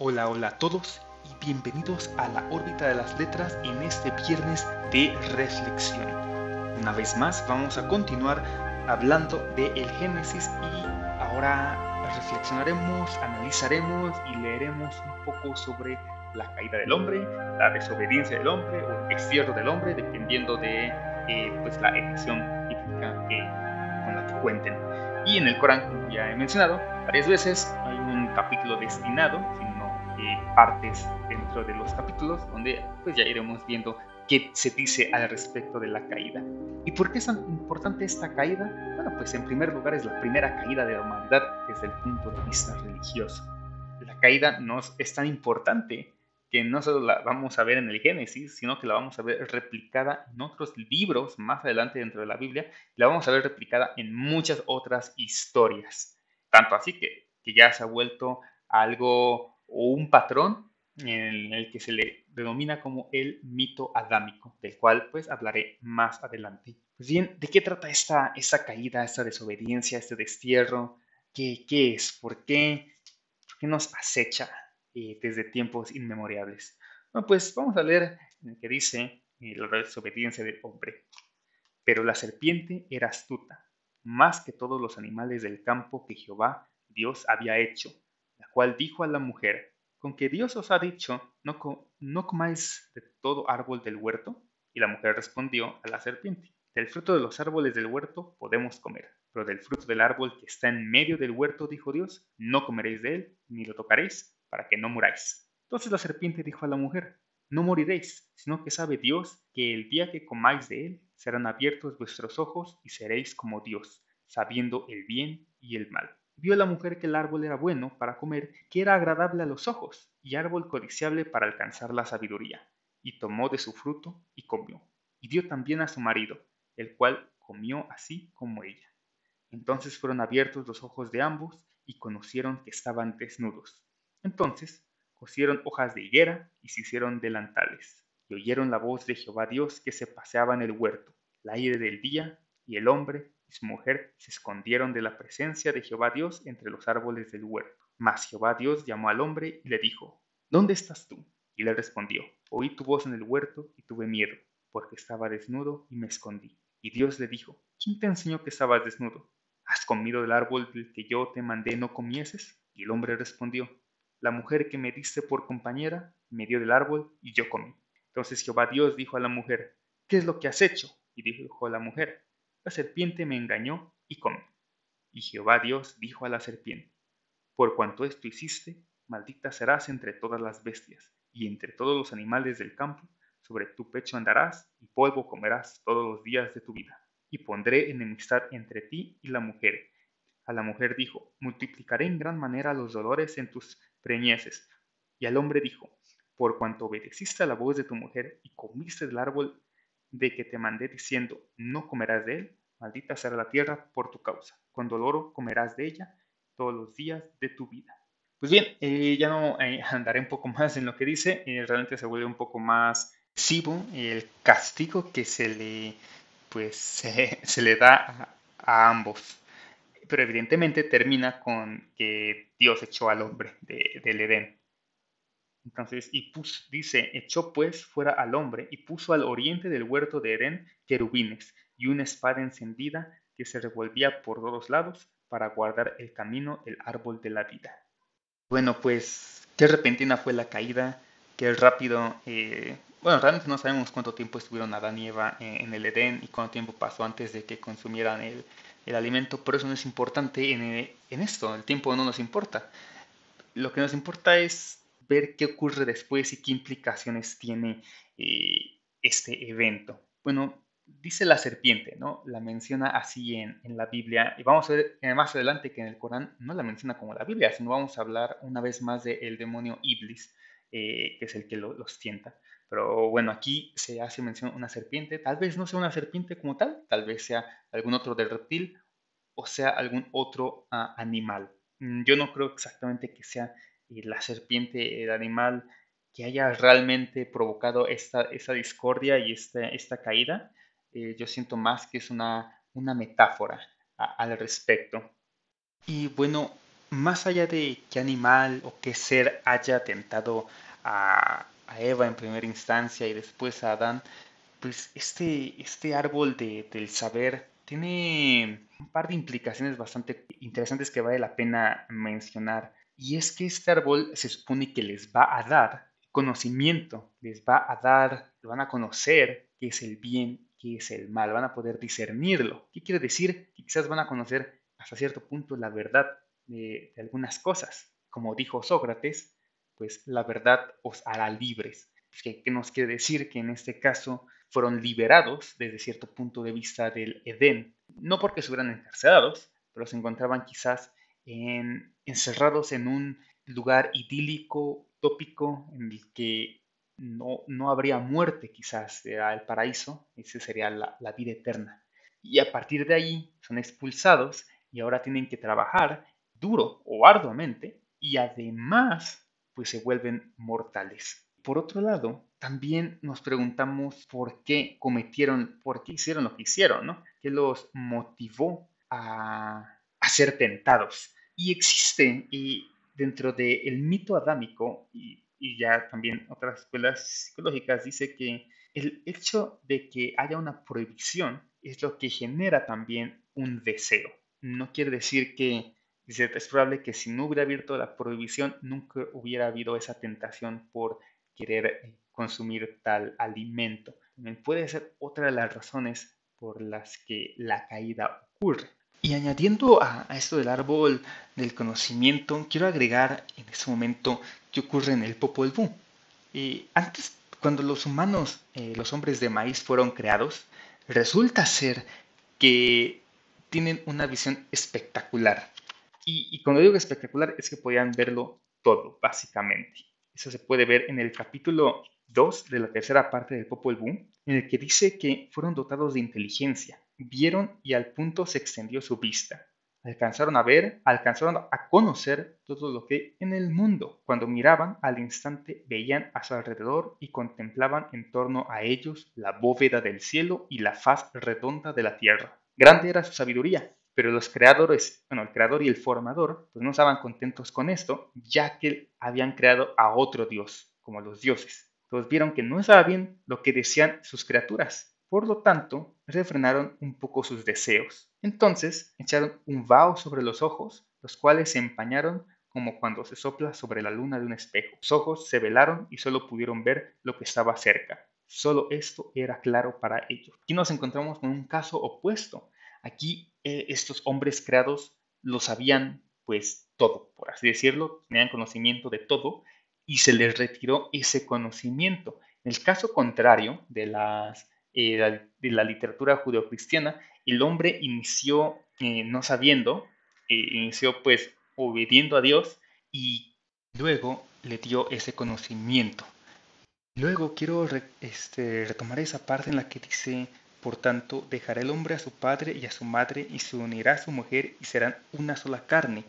Hola, hola a todos y bienvenidos a la órbita de las letras en este viernes de reflexión. Una vez más vamos a continuar hablando de el Génesis y ahora reflexionaremos, analizaremos y leeremos un poco sobre la caída del hombre, la desobediencia del hombre o el destierro del hombre, dependiendo de eh, pues, la edición típica con la que cuenten. Y en el Corán, ya he mencionado varias veces, hay un capítulo destinado, partes dentro de los capítulos donde pues ya iremos viendo qué se dice al respecto de la caída. ¿Y por qué es tan importante esta caída? Bueno, pues en primer lugar es la primera caída de la humanidad desde el punto de vista religioso. La caída no es tan importante que no solo la vamos a ver en el Génesis, sino que la vamos a ver replicada en otros libros más adelante dentro de la Biblia, la vamos a ver replicada en muchas otras historias. Tanto así que, que ya se ha vuelto algo o un patrón en el que se le denomina como el mito adámico, del cual pues hablaré más adelante. Pues bien, ¿de qué trata esta, esta caída, esta desobediencia, este destierro? ¿Qué, qué es? ¿Por qué, ¿Por qué nos acecha eh, desde tiempos inmemoriales? Bueno, pues vamos a leer el que dice eh, la desobediencia del hombre. Pero la serpiente era astuta, más que todos los animales del campo que Jehová Dios había hecho cual dijo a la mujer, con que Dios os ha dicho, no, no comáis de todo árbol del huerto. Y la mujer respondió a la serpiente, del fruto de los árboles del huerto podemos comer, pero del fruto del árbol que está en medio del huerto, dijo Dios, no comeréis de él, ni lo tocaréis, para que no muráis. Entonces la serpiente dijo a la mujer, no moriréis, sino que sabe Dios que el día que comáis de él serán abiertos vuestros ojos y seréis como Dios, sabiendo el bien y el mal. Vio la mujer que el árbol era bueno para comer, que era agradable a los ojos, y árbol codiciable para alcanzar la sabiduría, y tomó de su fruto y comió, y dio también a su marido, el cual comió así como ella. Entonces fueron abiertos los ojos de ambos, y conocieron que estaban desnudos. Entonces cosieron hojas de higuera y se hicieron delantales, y oyeron la voz de Jehová Dios que se paseaba en el huerto, la aire del día, y el hombre y su mujer se escondieron de la presencia de Jehová Dios entre los árboles del huerto. Mas Jehová Dios llamó al hombre y le dijo, ¿Dónde estás tú? Y le respondió, Oí tu voz en el huerto y tuve miedo, porque estaba desnudo y me escondí. Y Dios le dijo, ¿quién te enseñó que estabas desnudo? ¿Has comido del árbol del que yo te mandé no comieses? Y el hombre respondió, La mujer que me diste por compañera me dio del árbol y yo comí. Entonces Jehová Dios dijo a la mujer, ¿qué es lo que has hecho? Y dijo la mujer, la serpiente me engañó y comí. Y Jehová Dios dijo a la serpiente, Por cuanto esto hiciste, maldita serás entre todas las bestias, y entre todos los animales del campo, sobre tu pecho andarás, y polvo comerás todos los días de tu vida. Y pondré enemistad entre ti y la mujer. A la mujer dijo, multiplicaré en gran manera los dolores en tus preñeces. Y al hombre dijo, por cuanto obedeciste a la voz de tu mujer y comiste del árbol de que te mandé diciendo, no comerás de él, maldita será la tierra por tu causa, con dolor comerás de ella todos los días de tu vida. Pues bien, eh, ya no eh, andaré un poco más en lo que dice, eh, realmente se vuelve un poco más sivo el castigo que se le, pues, se, le da a, ambos. Pero evidentemente termina con que Dios echó al hombre del Edén. Entonces, y dice, echó pues fuera al hombre y puso al oriente del huerto de Edén querubines y una espada encendida que se revolvía por todos lados para guardar el camino del árbol de la vida. Bueno, pues qué repentina fue la caída, qué rápido... Eh, bueno, realmente no sabemos cuánto tiempo estuvieron Adán y Eva en, el Edén y cuánto tiempo pasó antes de que consumieran el, alimento, pero eso no es importante en, en esto, el tiempo no nos importa. Lo que nos importa es ver qué ocurre después y qué implicaciones tiene eh, este evento. Bueno, dice la serpiente, ¿no? La menciona así en, la Biblia. Y vamos a ver eh, más adelante que en el Corán no la menciona como la Biblia, sino vamos a hablar una vez más del demonio Iblis, eh, que es el que lo, los tienta. Pero bueno, aquí se hace mención una serpiente. Tal vez no sea una serpiente como tal, tal vez sea algún otro del reptil o sea algún otro ah, animal. Mm, yo no creo exactamente que sea eh, la serpiente, el animal que haya realmente provocado esta, esta discordia y esta, esta caída, eh, yo siento más que es una, una metáfora al respecto. Y bueno, más allá de qué animal o qué ser haya tentado a, Eva en primera instancia y después a Adán, pues este, este árbol del saber tiene un par de implicaciones bastante interesantes que vale la pena mencionar. Y es que este árbol se supone que les va a dar conocimiento, les va a dar, van a conocer qué es el bien, qué es el mal, van a poder discernirlo. ¿Qué quiere decir? Que quizás van a conocer hasta cierto punto la verdad de, algunas cosas. Como dijo Sócrates, pues la verdad os hará libres. ¿Qué, ¿Qué nos quiere decir? Que en este caso fueron liberados desde cierto punto de vista del Edén, no porque estuvieran encarcelados, pero se encontraban quizás en, encerrados en un lugar idílico, tópico, en el que no, no habría muerte quizás, era el paraíso, esa sería la, vida eterna. Y a partir de ahí son expulsados y ahora tienen que trabajar duro o arduamente y además pues se vuelven mortales. Por otro lado, también nos preguntamos por qué cometieron, por qué hicieron lo que hicieron, ¿no? ¿Qué los motivó a, ser tentados? Y existe y dentro del mito adámico y, ya también otras escuelas psicológicas dice que el hecho de que haya una prohibición es lo que genera también un deseo. No quiere decir que es probable que si no hubiera abierto la prohibición, nunca hubiera habido esa tentación por querer eh, consumir tal alimento. Puede ser otra de las razones por las que la caída ocurre. Y añadiendo a, esto del árbol del conocimiento, quiero agregar en este momento qué ocurre en el Popol Vuh. Eh, antes, cuando los humanos, eh, los hombres de maíz fueron creados, resulta ser que tienen una visión espectacular. Y, cuando digo espectacular es que podían verlo todo, básicamente. Eso se puede ver en el capítulo 2 de la tercera parte del Popol Vuh, en el que dice que fueron dotados de inteligencia, vieron y al punto se extendió su vista. Alcanzaron a ver, alcanzaron a conocer todo lo que en el mundo. Cuando miraban, al instante veían a su alrededor y contemplaban en torno a ellos la bóveda del cielo y la faz redonda de la tierra. Grande era su sabiduría, pero los creadores, bueno, el creador y el formador, pues no estaban contentos con esto, ya que habían creado a otro dios, como los dioses. Entonces vieron que no estaba bien lo que decían sus criaturas. Por lo tanto, refrenaron un poco sus deseos. Entonces echaron un vaho sobre los ojos, los cuales se empañaron como cuando se sopla sobre la luna de un espejo. Los ojos se velaron y solo pudieron ver lo que estaba cerca. Solo esto era claro para ellos. Aquí nos encontramos con un caso opuesto. Aquí eh, estos hombres creados lo sabían pues todo, por así decirlo, tenían conocimiento de todo y se les retiró ese conocimiento. En el caso contrario de, las, eh, de la literatura judeocristiana, el hombre inició eh, no sabiendo, inició pues obediendo a Dios y luego le dio ese conocimiento. Luego quiero este, retomar esa parte en la que dice por tanto, dejará el hombre a su padre y a su madre y se unirá a su mujer y serán una sola carne.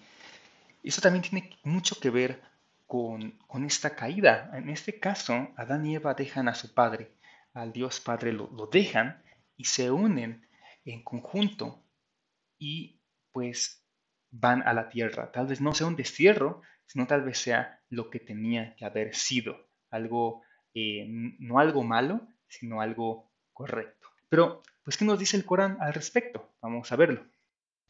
Eso también tiene mucho que ver con, esta caída. En este caso, Adán y Eva dejan a su padre, al Dios Padre lo, dejan y se unen en conjunto y pues van a la tierra. Tal vez no sea un destierro, sino tal vez sea lo que tenía que haber sido. Algo, eh, no algo malo, sino algo correcto. Pero, pues, ¿qué nos dice el Corán al respecto? Vamos a verlo.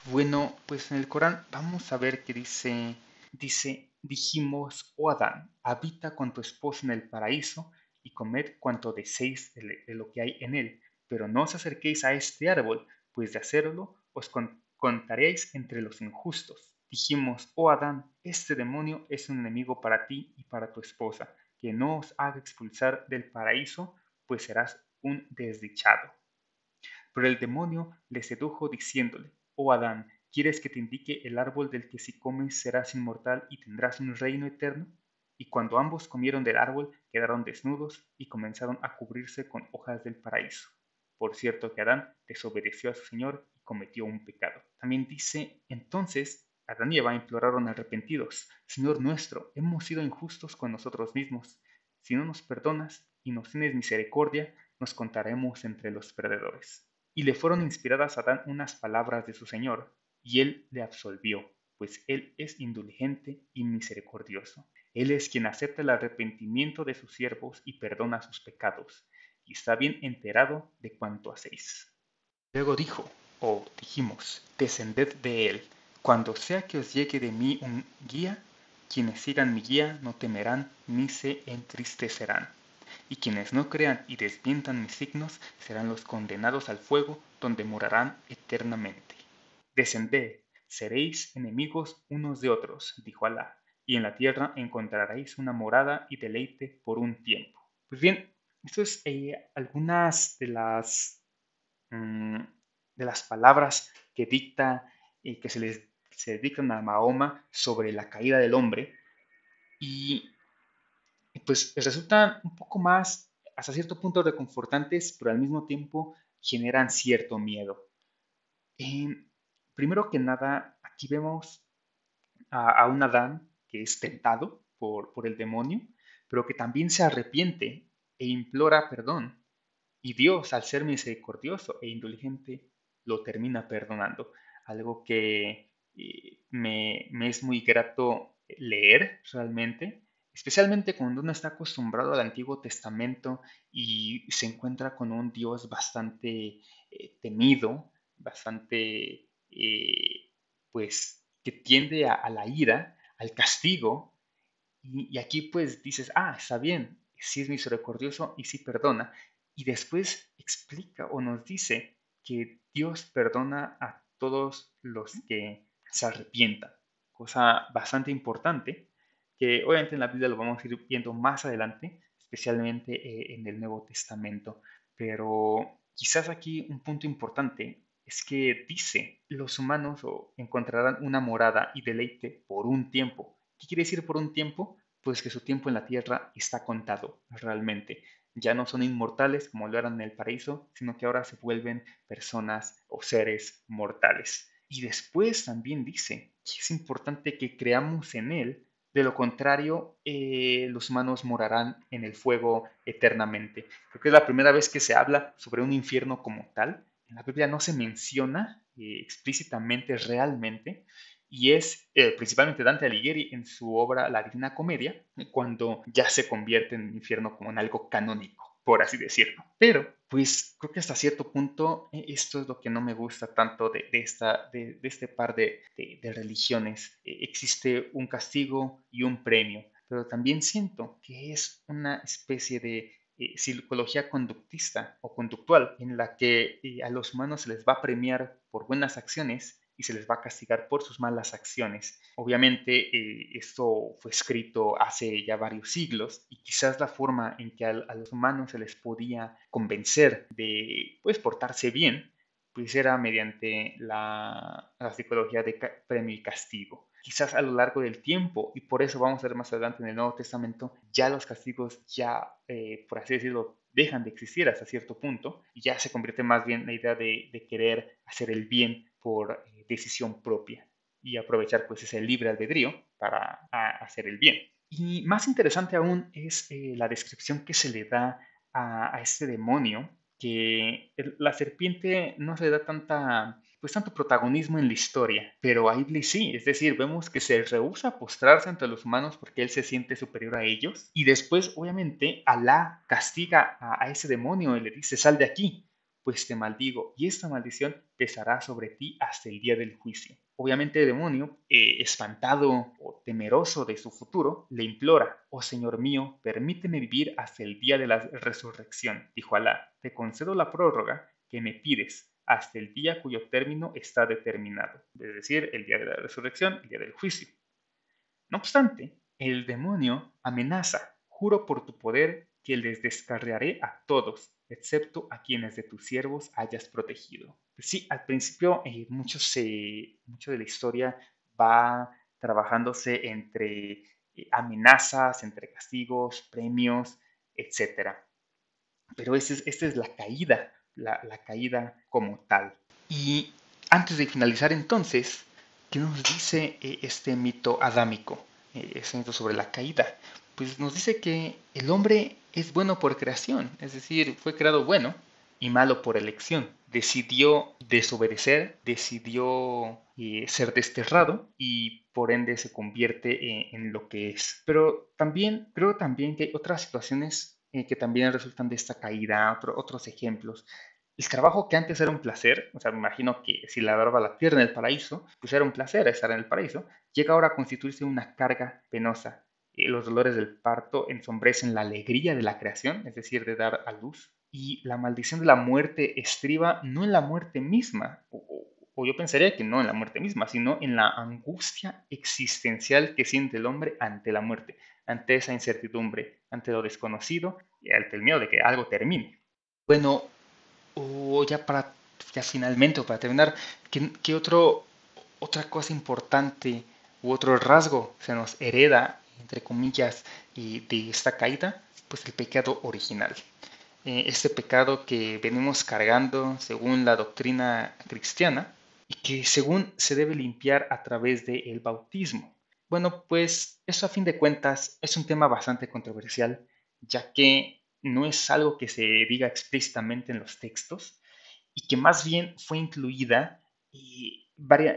Bueno, pues en el Corán vamos a ver que dice, dice, dijimos, oh Adán, habita con tu esposa en el paraíso y comed cuanto deseéis de, lo que hay en él, pero no os acerquéis a este árbol, pues de hacerlo os contaréis entre los injustos. Dijimos, oh Adán, este demonio es un enemigo para ti y para tu esposa, que no os haga expulsar del paraíso, pues serás un desdichado. Pero el demonio le sedujo diciéndole, Oh Adán, ¿quieres que te indique el árbol del que si comes serás inmortal y tendrás un reino eterno? Y cuando ambos comieron del árbol, quedaron desnudos y comenzaron a cubrirse con hojas del paraíso. Por cierto que Adán desobedeció a su Señor y cometió un pecado. También dice, entonces Adán y Eva imploraron arrepentidos, Señor nuestro, hemos sido injustos con nosotros mismos. Si no nos perdonas y nos tienes misericordia, nos contaremos entre los perdedores y le fueron inspiradas a Adán unas palabras de su Señor, y él le absolvió. pues Él es indulgente y misericordioso. Él es quien acepta el arrepentimiento de sus siervos y perdona sus pecados, y está bien enterado de cuanto hacéis. Luego dijo, o dijimos, descended de Él. Cuando sea que os llegue de mí un guía, quienes sigan mi guía no temerán ni se entristecerán. Y quienes no crean y desmientan mis signos serán los condenados al fuego donde morarán eternamente. Descended, seréis enemigos unos de otros, dijo Alá, y en la tierra encontraréis una morada y deleite por un tiempo. Pues bien, esto es eh, algunas de las, mm, de las palabras que dicta y que se les se dictan a Mahoma sobre la caída del hombre y pues resultan un poco más hasta cierto punto reconfortantes, pero al mismo tiempo generan cierto miedo. Eh, Primero que nada, aquí vemos a, un Adán que es tentado por, el demonio, pero que también se arrepiente e implora perdón. Y Dios, al ser misericordioso e indulgente, lo termina perdonando. Algo que eh, me, me, es muy grato leer realmente, especialmente cuando uno está acostumbrado al Antiguo Testamento y se encuentra con un Dios bastante eh, temido, bastante eh, pues que tiende a, la ira, al castigo, y, aquí pues dices, ah, está bien, sí es misericordioso y sí perdona, y después explica o nos dice que Dios perdona a todos los que se arrepientan, cosa bastante importante, que obviamente en la Biblia lo vamos a ir viendo más adelante, especialmente eh, en el Nuevo Testamento, pero quizás aquí un punto importante es que dice, los humanos encontrarán una morada y deleite por un tiempo. ¿Qué quiere decir por un tiempo? Pues que su tiempo en la tierra está contado realmente. Ya no son inmortales como lo eran en el paraíso, sino que ahora se vuelven personas o seres mortales. Y después también dice que es importante que creamos en Él, de lo contrario, eh, los humanos morarán en el fuego eternamente. Creo que es la primera vez que se habla sobre un infierno como tal, en la Biblia no se menciona eh, explícitamente, realmente, y es eh, principalmente Dante Alighieri en su obra La Divina Comedia, cuando ya se convierte en infierno como en algo canónico, por así decirlo. Pero, pues creo que hasta cierto punto eh, esto es lo que no me gusta tanto de, esta, de, este par de, de religiones. existe un castigo y un premio, pero también siento que es una especie de eh, psicología conductista o conductual, en la que eh, a los humanos se les va a premiar por buenas acciones y se les va a castigar por sus malas acciones. Obviamente eh, esto fue escrito hace ya varios siglos y quizás la forma en que a, los humanos se les podía convencer de pues portarse bien pues era mediante la, la psicología de premio y castigo quizás a lo largo del tiempo, y por eso vamos a ver más adelante en el Nuevo Testamento, ya los castigos ya, eh, por así decirlo, dejan de existir hasta cierto punto, y ya se convierte más bien en la idea de, querer hacer el bien por eh, decisión propia y aprovechar pues ese libre albedrío para hacer el bien. Y más interesante aún es eh, la descripción que se le da a, a este demonio, que la serpiente no se le da tanta pues tanto protagonismo en la historia, pero a sí, es decir, vemos que se rehúsa a postrarse ante los humanos porque él se siente superior a ellos y después obviamente Alá castiga a, a ese demonio y le dice sal de aquí, pues te maldigo y esta maldición pesará sobre ti hasta el día del juicio. Obviamente el demonio, eh, espantado o temeroso de su futuro, le implora, oh Señor mío, permíteme vivir hasta el día de la resurrección. Dijo Alá, te concedo la prórroga que me pides, hasta el día cuyo término está determinado, es decir, el día de la resurrección, el día del juicio. No obstante, el demonio amenaza, juro por tu poder que les descarriaré a todos, excepto a quienes de tus siervos hayas protegido. Sí, al principio eh, mucho, mucho de la historia va trabajándose entre eh, amenazas, entre castigos, premios, etc. Pero esta es la caída la, caída como tal. Y antes de finalizar entonces, ¿qué nos dice eh, este mito adámico? Eh, este mito sobre la caída. Pues nos dice que el hombre es bueno por creación, es decir, fue creado bueno y malo por elección. Decidió desobedecer, decidió eh, ser desterrado y por ende se convierte en, lo que es. Pero también creo también que hay otras situaciones que también resultan de esta caída, otros ejemplos. El trabajo que antes era un placer, o sea, me imagino que si labraba la tierra en el paraíso, pues era un placer estar en el paraíso, llega ahora a constituirse una carga penosa. Eh, los dolores del parto ensombrecen la alegría de la creación, es decir, de dar a luz. Y la maldición de la muerte estriba no en la muerte misma, o, o yo pensaría que no en la muerte misma, sino en la angustia existencial que siente el hombre ante la muerte, ante esa incertidumbre, ante lo desconocido y ante el miedo de que algo termine. Bueno, o ya para, ya finalmente, para terminar, ¿qué, otro, otra cosa importante u otro rasgo se nos hereda, entre comillas, y de esta caída? Pues el pecado original. Eh, este pecado que venimos cargando según la doctrina cristiana y que según se debe limpiar a través del bautismo. Bueno, pues eso a fin de cuentas es un tema bastante controversial, ya que no es algo que se diga explícitamente en los textos y que más bien fue incluida y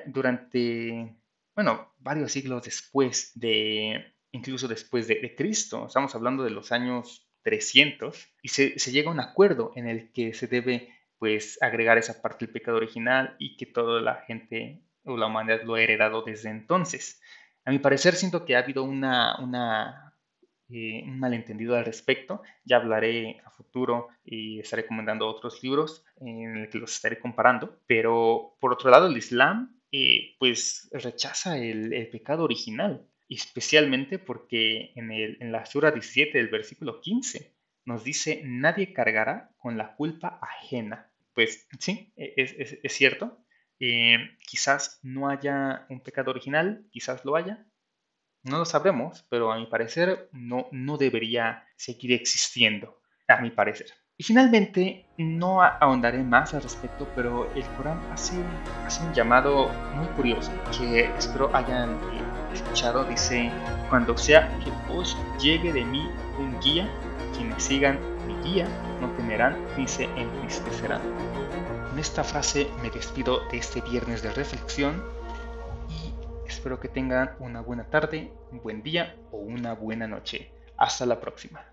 durante, bueno, varios siglos después de, incluso después de, Cristo, estamos hablando de los años 300, y se, se, llega a un acuerdo en el que se debe pues agregar esa parte del pecado original y que toda la gente o la humanidad lo ha heredado desde entonces. A mi parecer siento que ha habido una, una eh, un malentendido al respecto. Ya hablaré a futuro y estaré comentando otros libros en los que los estaré comparando. Pero por otro lado, el Islam eh, pues rechaza el, pecado original, especialmente porque en, el, en la Sura 17 del versículo 15 nos dice, nadie cargará con la culpa ajena. Pues sí, e, es, es, cierto. Eh, quizás no haya un pecado original, quizás lo haya, no lo sabremos, pero a mi parecer no, no debería seguir existiendo, a mi parecer. Y finalmente, no ahondaré más al respecto, pero el Corán hace, hace un llamado muy curioso que espero hayan eh, escuchado. Dice, cuando sea que os llegue de mí un guía, quienes sigan mi guía no temerán ni se entristecerán. Con esta frase me despido de este viernes de reflexión Espero que tengan una buena tarde, un buen día o una buena noche. Hasta la próxima.